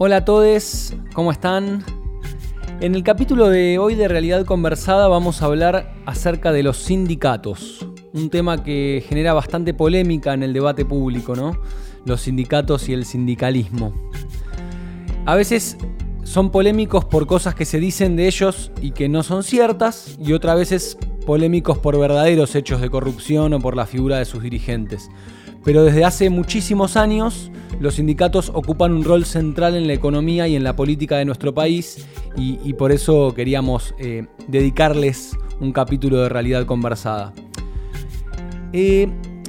Hola a todos, ¿cómo están? En el capítulo de hoy de Realidad Conversada vamos a hablar acerca de los sindicatos, un tema que genera bastante polémica en el debate público, ¿no? Los sindicatos y el sindicalismo. A veces son polémicos por cosas que se dicen de ellos y que no son ciertas, y otras veces polémicos por verdaderos hechos de corrupción o por la figura de sus dirigentes. Pero desde hace muchísimos años los sindicatos ocupan un rol central en la economía y en la política de nuestro país y, por eso queríamos eh, dedicarles un capítulo de realidad conversada. Eh,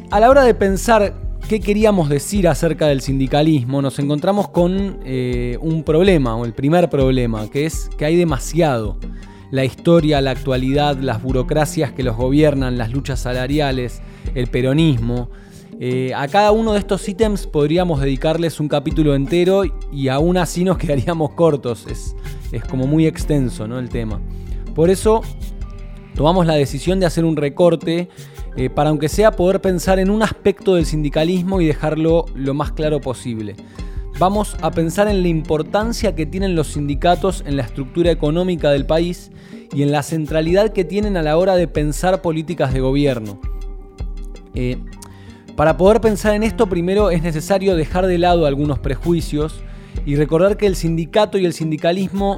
a la hora de pensar qué queríamos decir acerca del sindicalismo, nos encontramos con eh, un problema, o el primer problema, que es que hay demasiado. La historia, la actualidad, las burocracias que los gobiernan, las luchas salariales, el peronismo, eh, a cada uno de estos ítems podríamos dedicarles un capítulo entero y aún así nos quedaríamos cortos. Es, como muy extenso ¿no? el tema. Por eso tomamos la decisión de hacer un recorte eh, para aunque sea poder pensar en un aspecto del sindicalismo y dejarlo lo más claro posible. Vamos a pensar en la importancia que tienen los sindicatos en la estructura económica del país y en la centralidad que tienen a la hora de pensar políticas de gobierno. Eh, para poder pensar en esto, primero es necesario dejar de lado algunos prejuicios y recordar que el sindicato y el sindicalismo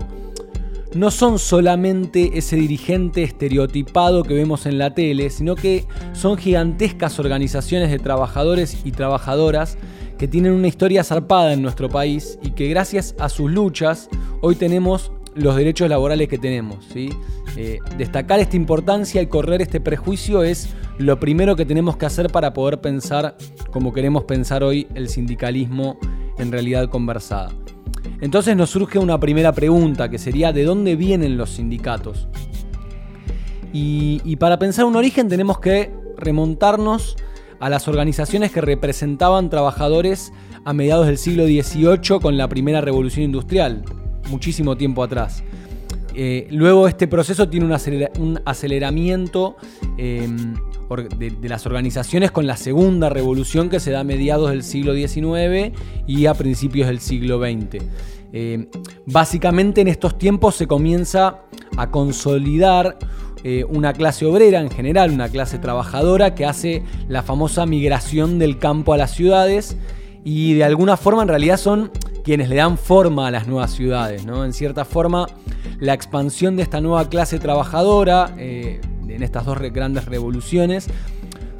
no son solamente ese dirigente estereotipado que vemos en la tele, sino que son gigantescas organizaciones de trabajadores y trabajadoras que tienen una historia zarpada en nuestro país y que gracias a sus luchas hoy tenemos los derechos laborales que tenemos. Eh, destacar esta importancia y correr este prejuicio es lo primero que tenemos que hacer para poder pensar como queremos pensar hoy el sindicalismo en realidad conversada. Entonces nos surge una primera pregunta que sería ¿de dónde vienen los sindicatos? y para pensar un origen tenemos que remontarnos a las organizaciones que representaban trabajadores a mediados del siglo XVIII con la primera revolución industrial, muchísimo tiempo atrás. Eh, luego este proceso tiene un, aceleramiento em, de, las organizaciones con la segunda revolución que se da a mediados del siglo XIX y a principios del siglo XX. Em, básicamente en estos tiempos se comienza a consolidar eh, una clase obrera en general, una clase trabajadora que hace la famosa migración del campo a las ciudades y de alguna forma en realidad son quienes le dan forma a las nuevas ciudades. ¿no? En cierta forma, la expansión de esta nueva clase trabajadora, eh, en estas dos grandes revoluciones,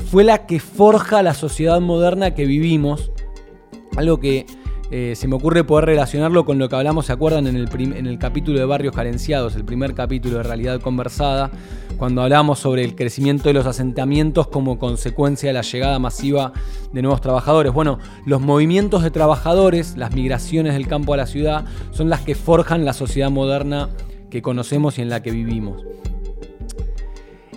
fue la que forja la sociedad moderna que vivimos. Algo que eh, se me ocurre poder relacionarlo con lo que hablamos, ¿se acuerdan? En el, en el capítulo de Barrios Carenciados, el primer capítulo de Realidad Conversada, cuando hablamos sobre el crecimiento de los asentamientos como consecuencia de la llegada masiva de nuevos trabajadores. Bueno, los movimientos de trabajadores, las migraciones del campo a la ciudad, son las que forjan la sociedad moderna que conocemos y en la que vivimos.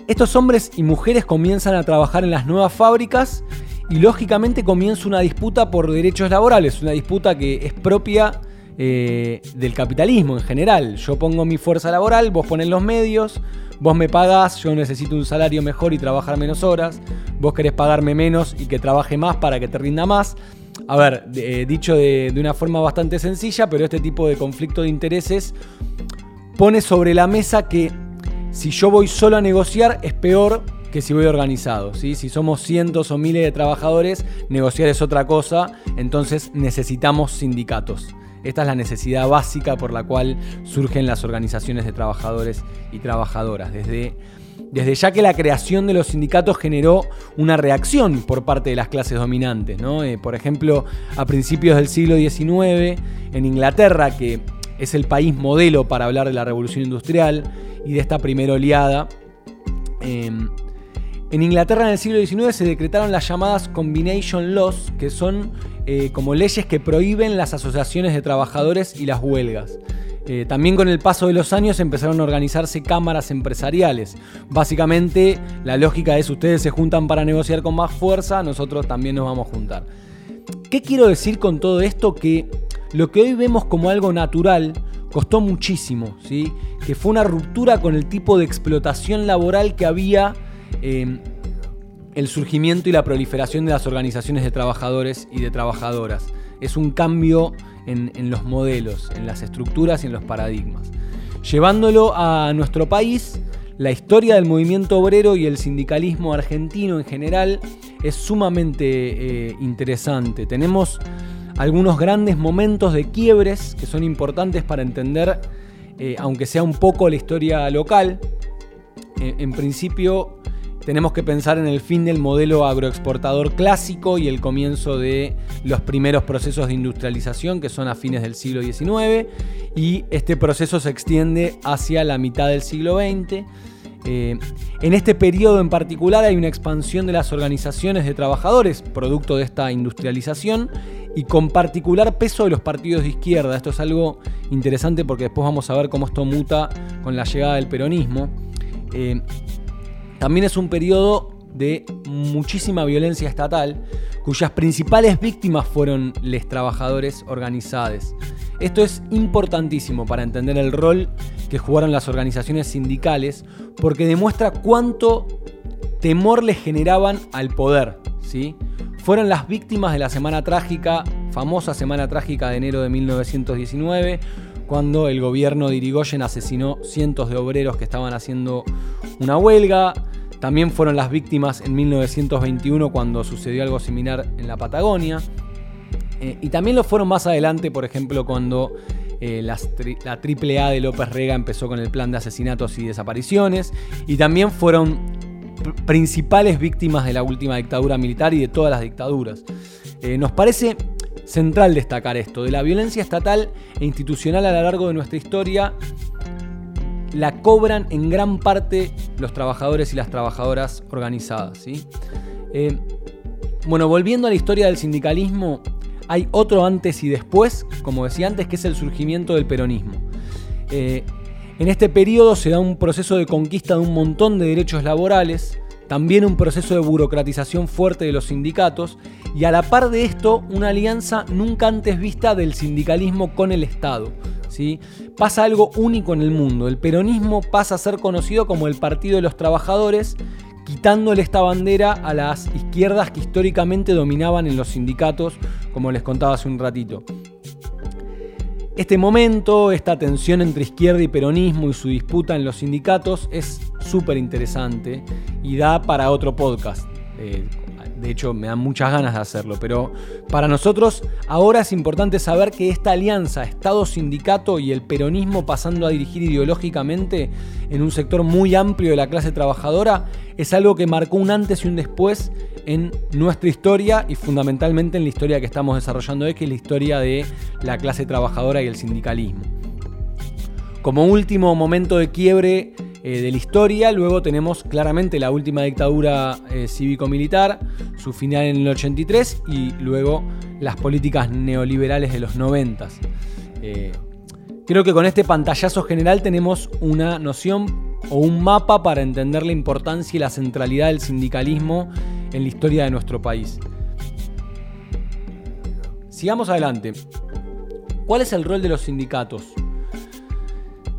Estos hombres y mujeres comienzan a trabajar en las nuevas fábricas y lógicamente comienza una disputa por derechos laborales, una disputa que es propia eh, del capitalismo en general. Yo pongo mi fuerza laboral, vos pones los medios, vos me pagás, yo necesito un salario mejor y trabajar menos horas, vos querés pagarme menos y que trabaje más para que te rinda más. A ver, eh, dicho de, de una forma bastante sencilla, pero este tipo de conflicto de intereses pone sobre la mesa que si yo voy solo a negociar es peor que si voy organizado. ¿sí? Si somos cientos o miles de trabajadores, negociar es otra cosa, entonces necesitamos sindicatos. Esta es la necesidad básica por la cual surgen las organizaciones de trabajadores y trabajadoras. Desde, desde ya que la creación de los sindicatos generó una reacción por parte de las clases dominantes. Eh, por ejemplo, a principios del siglo XIX, en Inglaterra, que es el país modelo para hablar de la revolución industrial y de esta primera oleada, em, en Inglaterra en el siglo XIX se decretaron las llamadas combination laws, que son eh, como leyes que prohíben las asociaciones de trabajadores y las huelgas. Eh, también con el paso de los años empezaron a organizarse cámaras empresariales. Básicamente la lógica es ustedes se juntan para negociar con más fuerza, nosotros también nos vamos a juntar. ¿Qué quiero decir con todo esto? Que lo que hoy vemos como algo natural costó muchísimo, ¿sí? que fue una ruptura con el tipo de explotación laboral que había Em, el surgimiento y la proliferación de las organizaciones de trabajadores y de trabajadoras. Es un cambio en, los modelos, en las estructuras y en los paradigmas. Llevándolo a nuestro país, la historia del movimiento obrero y el sindicalismo argentino en general es sumamente eh, interesante. Tenemos algunos grandes momentos de quiebres que son importantes para entender, eh, aunque sea un poco la historia local. Eh, en principio, tenemos que pensar en el fin del modelo agroexportador clásico y el comienzo de los primeros procesos de industrialización que son a fines del siglo XIX y este proceso se extiende hacia la mitad del siglo XX. Eh, en este periodo en particular hay una expansión de las organizaciones de trabajadores, producto de esta industrialización, y con particular peso de los partidos de izquierda. Esto es algo interesante porque después vamos a ver cómo esto muta con la llegada del peronismo. Eh, también es un periodo de muchísima violencia estatal, cuyas principales víctimas fueron los trabajadores organizados. Esto es importantísimo para entender el rol que jugaron las organizaciones sindicales, porque demuestra cuánto temor les generaban al poder. ¿sí? Fueron las víctimas de la Semana Trágica, famosa Semana Trágica de enero de 1919, cuando el gobierno de Irigoyen asesinó cientos de obreros que estaban haciendo una huelga. También fueron las víctimas en 1921 cuando sucedió algo similar en la Patagonia. Eh, y también lo fueron más adelante, por ejemplo, cuando eh, la AAA de López Rega empezó con el plan de asesinatos y desapariciones. Y también fueron principales víctimas de la última dictadura militar y de todas las dictaduras. Eh, nos parece central destacar esto, de la violencia estatal e institucional a lo largo de nuestra historia, la cobran en gran parte los trabajadores y las trabajadoras organizadas. ¿sí? Eh, bueno, volviendo a la historia del sindicalismo, hay otro antes y después, como decía antes, que es el surgimiento del peronismo. Eh, en este periodo se da un proceso de conquista de un montón de derechos laborales, también un proceso de burocratización fuerte de los sindicatos y a la par de esto una alianza nunca antes vista del sindicalismo con el Estado. ¿sí? Pasa algo único en el mundo, el peronismo pasa a ser conocido como el Partido de los Trabajadores, quitándole esta bandera a las izquierdas que históricamente dominaban en los sindicatos, como les contaba hace un ratito. Este momento, esta tensión entre izquierda y peronismo y su disputa en los sindicatos es súper interesante y da para otro podcast. Eh, de hecho, me dan muchas ganas de hacerlo, pero para nosotros ahora es importante saber que esta alianza Estado-Sindicato y el peronismo pasando a dirigir ideológicamente en un sector muy amplio de la clase trabajadora es algo que marcó un antes y un después en nuestra historia y fundamentalmente en la historia que estamos desarrollando hoy, que es la historia de la clase trabajadora y el sindicalismo. Como último momento de quiebre eh, de la historia, luego tenemos claramente la última dictadura eh, cívico-militar, su final en el 83 y luego las políticas neoliberales de los 90. Eh, creo que con este pantallazo general tenemos una noción o un mapa para entender la importancia y la centralidad del sindicalismo en la historia de nuestro país. Sigamos adelante. ¿Cuál es el rol de los sindicatos?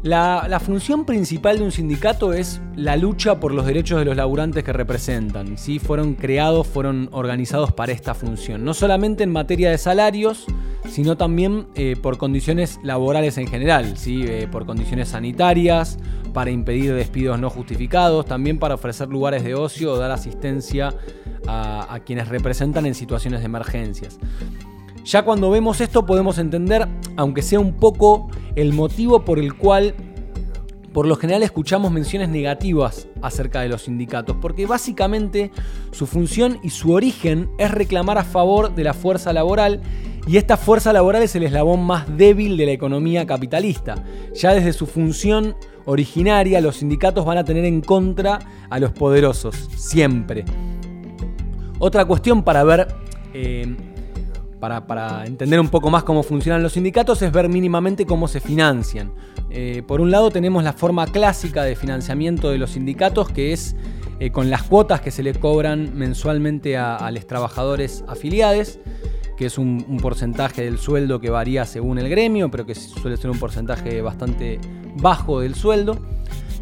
La, función principal de un sindicato es la lucha por los derechos de los laburantes que representan. ¿sí? Fueron creados, fueron organizados para esta función. No solamente en materia de salarios, sino también eh, por condiciones laborales en general, ¿sí? Eh, por condiciones sanitarias, para impedir despidos no justificados, también para ofrecer lugares de ocio o dar asistencia a, quienes representan en situaciones de emergencias. Ya cuando vemos esto podemos entender, aunque sea un poco, el motivo por el cual por lo general escuchamos menciones negativas acerca de los sindicatos, porque básicamente su función y su origen es reclamar a favor de la fuerza laboral y esta fuerza laboral es el eslabón más débil de la economía capitalista. Ya desde su función originaria los sindicatos van a tener en contra a los poderosos, siempre. Otra cuestión para ver, eh, para, entender un poco más cómo funcionan los sindicatos, es ver mínimamente cómo se financian. Eh, por un lado tenemos la forma clásica de financiamiento de los sindicatos, que es eh, con las cuotas que se le cobran mensualmente a, los trabajadores afiliados, que es un, porcentaje del sueldo que varía según el gremio, pero que suele ser un porcentaje bastante bajo del sueldo.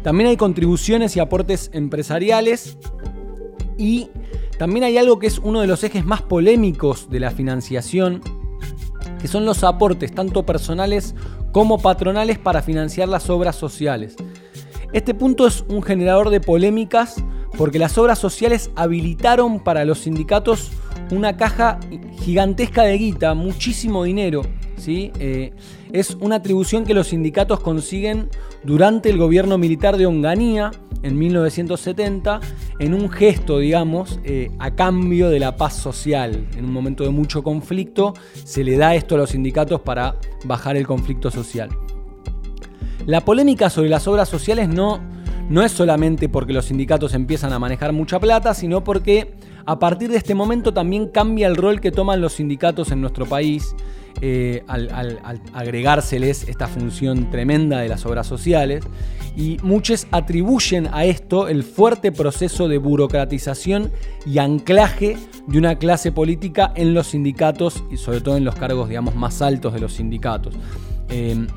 También hay contribuciones y aportes empresariales y también hay algo que es uno de los ejes más polémicos de la financiación, que son los aportes tanto personales como patronales para financiar las obras sociales. Este punto es un generador de polémicas porque las obras sociales habilitaron para los sindicatos una caja gigantesca de guita, muchísimo dinero. ¿sí? Eh, es una atribución que los sindicatos consiguen durante el gobierno militar de Onganía en 1970 en un gesto, digamos, eh, a cambio de la paz social. En un momento de mucho conflicto se le da esto a los sindicatos para bajar el conflicto social. La polémica sobre las obras sociales no, no es solamente porque los sindicatos empiezan a manejar mucha plata, sino porque a partir de este momento también cambia el rol que toman los sindicatos en nuestro país eh, al, agregárseles esta función tremenda de las obras sociales. Y muchos atribuyen a esto el fuerte proceso de burocratización y anclaje de una clase política en los sindicatos y sobre todo en los cargos digamos, más altos de los sindicatos. Eh,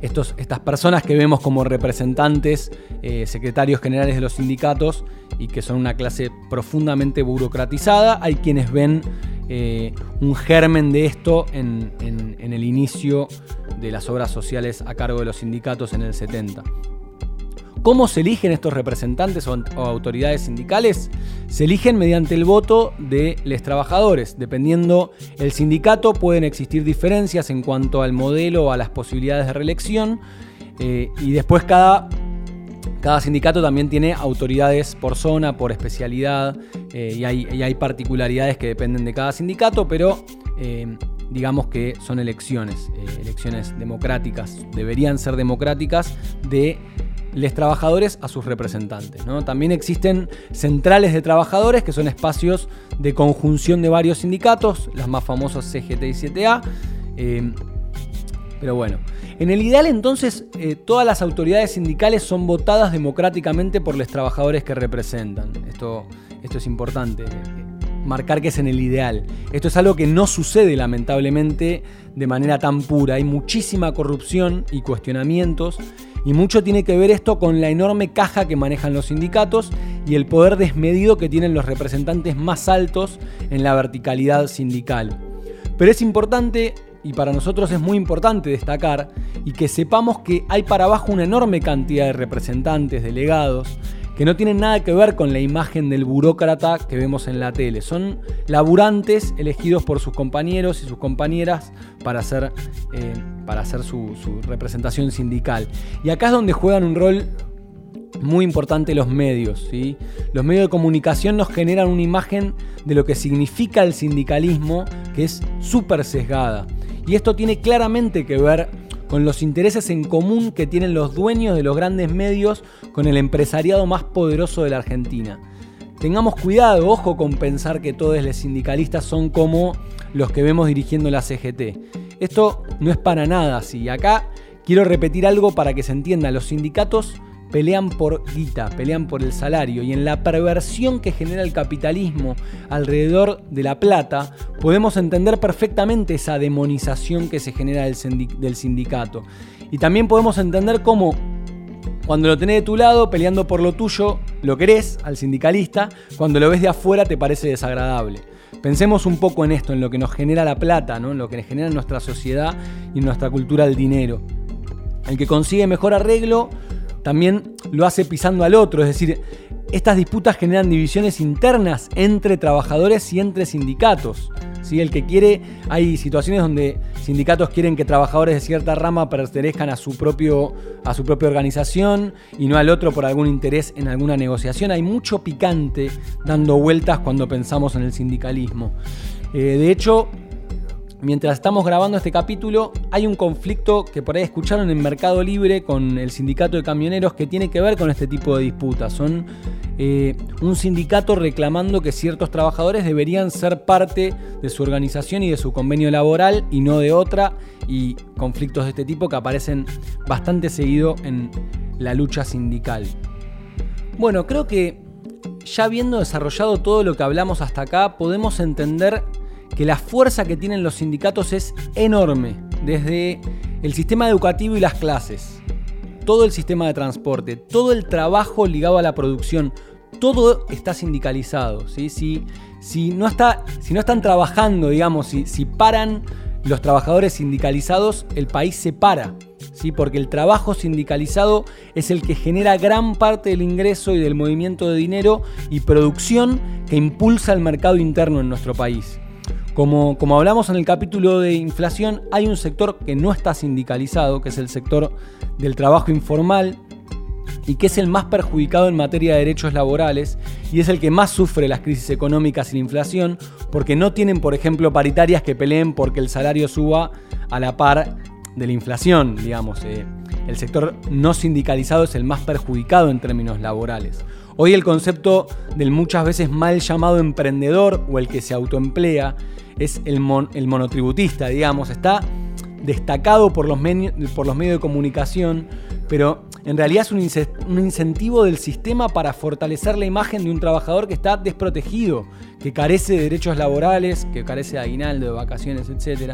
estos, estas personas que vemos como representantes, eh, secretarios generales de los sindicatos y que son una clase profundamente burocratizada, hay quienes ven eh, un germen de esto en, el inicio de las obras sociales a cargo de los sindicatos en el 70. ¿Cómo se eligen estos representantes o, autoridades sindicales? Se eligen mediante el voto de los trabajadores. Dependiendo el sindicato pueden existir diferencias en cuanto al modelo o a las posibilidades de reelección. Eh, y después cada cada sindicato también tiene autoridades por zona, por especialidad, eh, y, hay, particularidades que dependen de cada sindicato, pero eh, digamos que son elecciones, eh, elecciones democráticas, deberían ser democráticas de los trabajadores a sus representantes. También existen centrales de trabajadores, que son espacios de conjunción de varios sindicatos, las más famosas CGT y 7A. Pero bueno, en el ideal entonces eh, todas las autoridades sindicales son votadas democráticamente por los trabajadores que representan. Esto, esto es importante, eh, marcar que es en el ideal. Esto es algo que no sucede lamentablemente de manera tan pura. Hay muchísima corrupción y cuestionamientos y mucho tiene que ver esto con la enorme caja que manejan los sindicatos y el poder desmedido que tienen los representantes más altos en la verticalidad sindical. Pero es importante y para nosotros es muy importante destacar y que sepamos que hay para abajo una enorme cantidad de representantes, delegados, que no tienen nada que ver con la imagen del burócrata que vemos en la tele. Son laburantes elegidos por sus compañeros y sus compañeras para hacer, eh, para hacer su, representación sindical. Y acá es donde juegan un rol muy importante los medios. Los medios de comunicación nos generan una imagen de lo que significa el sindicalismo que es súper sesgada. Y esto tiene claramente que ver con los intereses en común que tienen los dueños de los grandes medios con el empresariado más poderoso de la Argentina. Tengamos cuidado, ojo con pensar que todos los sindicalistas son como los que vemos dirigiendo la CGT. Esto no es para nada así. Acá quiero repetir algo para que se entienda. Los sindicatos pelean por guita, pelean por el salario y en la perversión que genera el capitalismo alrededor de la plata, podemos entender perfectamente esa demonización que se genera del sindicato. Y también podemos entender cómo cuando lo tenés de tu lado peleando por lo tuyo, lo querés al sindicalista, cuando lo ves de afuera te parece desagradable. Pensemos un poco en esto, en lo que nos genera la plata, ¿no? en lo que nos genera en nuestra sociedad y nuestra cultura el dinero. El que consigue mejor arreglo también lo hace pisando al otro, es decir, estas disputas generan divisiones internas entre trabajadores y entre sindicatos. ¿sí? El que quiere, hay situaciones donde sindicatos quieren que trabajadores de cierta rama pertenezcan a su, propio, a su propia organización y no al otro por algún interés en alguna negociación. Hay mucho picante dando vueltas cuando pensamos en el sindicalismo. Eh, de hecho, mientras estamos grabando este capítulo, hay un conflicto que por ahí escucharon en Mercado Libre con el sindicato de camioneros que tiene que ver con este tipo de disputas. Son eh, un sindicato reclamando que ciertos trabajadores deberían ser parte de su organización y de su convenio laboral y no de otra, y conflictos de este tipo que aparecen bastante seguido en la lucha sindical. Bueno, creo que ya habiendo desarrollado todo lo que hablamos hasta acá, podemos entender que la fuerza que tienen los sindicatos es enorme, desde el sistema educativo y las clases, todo el sistema de transporte, todo el trabajo ligado a la producción, todo está sindicalizado. ¿sí? Si, si, no, está, si no están trabajando, digamos, si, si paran los trabajadores sindicalizados, el país se para. ¿sí? Porque el trabajo sindicalizado es el que genera gran parte del ingreso y del movimiento de dinero y producción que impulsa el mercado interno en nuestro país. Como, como, hablamos en el capítulo de inflación, hay un sector que no está sindicalizado, que es el sector del trabajo informal, y que es el más perjudicado en materia de derechos laborales y es el que más sufre las crisis económicas y la inflación porque no tienen, por ejemplo, paritarias que peleen porque el salario suba a la par de la inflación, digamos. Eh. el sector no sindicalizado es el más perjudicado en términos laborales. Hoy el concepto del muchas veces mal llamado emprendedor o el que se autoemplea es el, monotributista, digamos, está destacado por los, por los medios de comunicación, pero en realidad es un, incentivo del sistema para fortalecer la imagen de un trabajador que está desprotegido, que carece de derechos laborales, que carece de aguinaldo, de vacaciones, etc.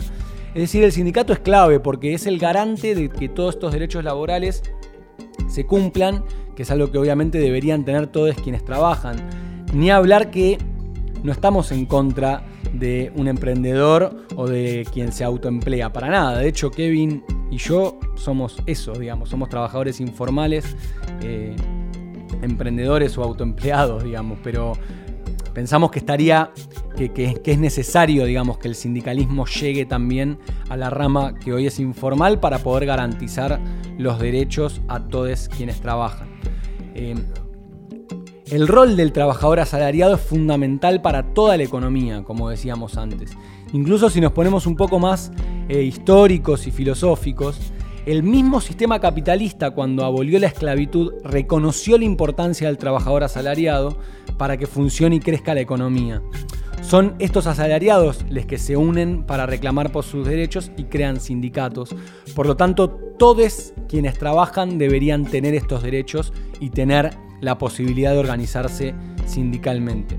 Es decir, el sindicato es clave porque es el garante de que todos estos derechos laborales se cumplan, que es algo que obviamente deberían tener todos quienes trabajan. Ni hablar que no estamos en contra de un emprendedor o de quien se autoemplea, para nada. De hecho, Kevin y yo somos eso, digamos, somos trabajadores informales, eh, emprendedores o autoempleados, digamos, pero pensamos que estaría, que, es necesario, digamos, que el sindicalismo llegue también a la rama que hoy es informal para poder garantizar los derechos a todos quienes trabajan. Eh, el rol del trabajador asalariado es fundamental para toda la economía, como decíamos antes. Incluso si nos ponemos un poco más eh, históricos y filosóficos, el mismo sistema capitalista cuando abolió la esclavitud reconoció la importancia del trabajador asalariado para que funcione y crezca la economía. Son estos asalariados los que se unen para reclamar por sus derechos y crean sindicatos. Por lo tanto, todos quienes trabajan deberían tener estos derechos y tener la posibilidad de organizarse sindicalmente.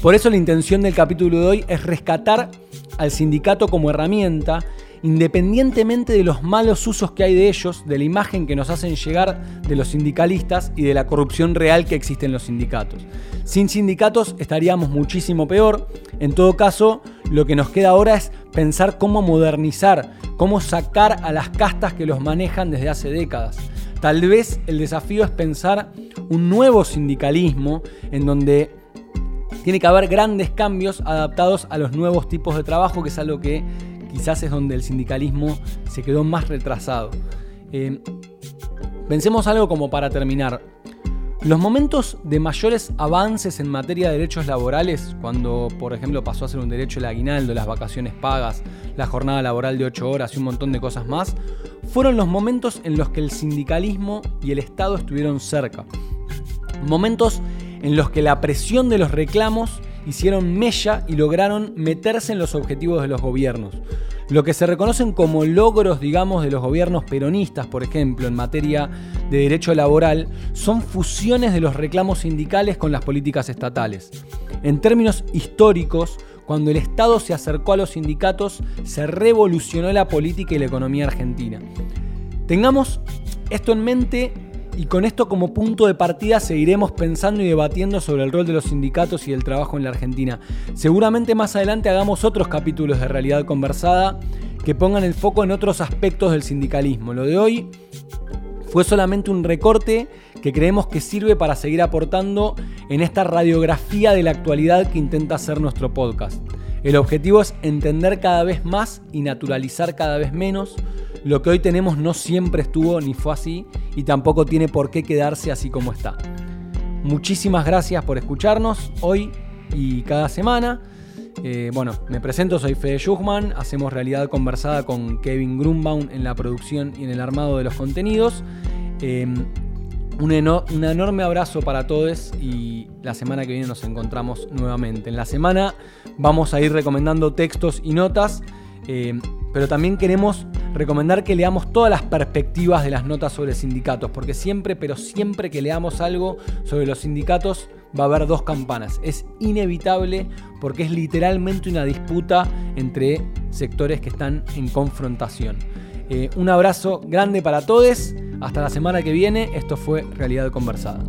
Por eso la intención del capítulo de hoy es rescatar al sindicato como herramienta, independientemente de los malos usos que hay de ellos, de la imagen que nos hacen llegar de los sindicalistas y de la corrupción real que existe en los sindicatos. Sin sindicatos estaríamos muchísimo peor. En todo caso, lo que nos queda ahora es pensar cómo modernizar, cómo sacar a las castas que los manejan desde hace décadas. Tal vez el desafío es pensar un nuevo sindicalismo en donde tiene que haber grandes cambios adaptados a los nuevos tipos de trabajo, que es algo que quizás es donde el sindicalismo se quedó más retrasado. Eh, pensemos algo como para terminar. Los momentos de mayores avances en materia de derechos laborales, cuando por ejemplo pasó a ser un derecho el aguinaldo, las vacaciones pagas, la jornada laboral de 8 horas y un montón de cosas más, fueron los momentos en los que el sindicalismo y el Estado estuvieron cerca. Momentos en los que la presión de los reclamos hicieron mella y lograron meterse en los objetivos de los gobiernos. Lo que se reconocen como logros, digamos, de los gobiernos peronistas, por ejemplo, en materia de derecho laboral, son fusiones de los reclamos sindicales con las políticas estatales. En términos históricos, cuando el Estado se acercó a los sindicatos, se revolucionó la política y la economía argentina. Tengamos esto en mente y con esto como punto de partida seguiremos pensando y debatiendo sobre el rol de los sindicatos y el trabajo en la Argentina. Seguramente más adelante hagamos otros capítulos de realidad conversada que pongan el foco en otros aspectos del sindicalismo. Lo de hoy fue solamente un recorte que creemos que sirve para seguir aportando en esta radiografía de la actualidad que intenta hacer nuestro podcast. El objetivo es entender cada vez más y naturalizar cada vez menos lo que hoy tenemos no siempre estuvo ni fue así y tampoco tiene por qué quedarse así como está. Muchísimas gracias por escucharnos hoy y cada semana. Eh, bueno, me presento, soy Fede Schuchman, hacemos realidad conversada con Kevin Grunbaum en la producción y en el armado de los contenidos. Un, un, enorme abrazo para todos y la semana que viene nos encontramos nuevamente. En la semana vamos a ir recomendando textos y notas eh, pero también queremos recomendar que leamos todas las perspectivas de las notas sobre sindicatos, porque siempre, pero siempre que leamos algo sobre los sindicatos va a haber dos campanas. Es inevitable porque es literalmente una disputa entre sectores que están en confrontación. Eh, un abrazo grande para todos. Hasta la semana que viene. Esto fue Realidad Conversada.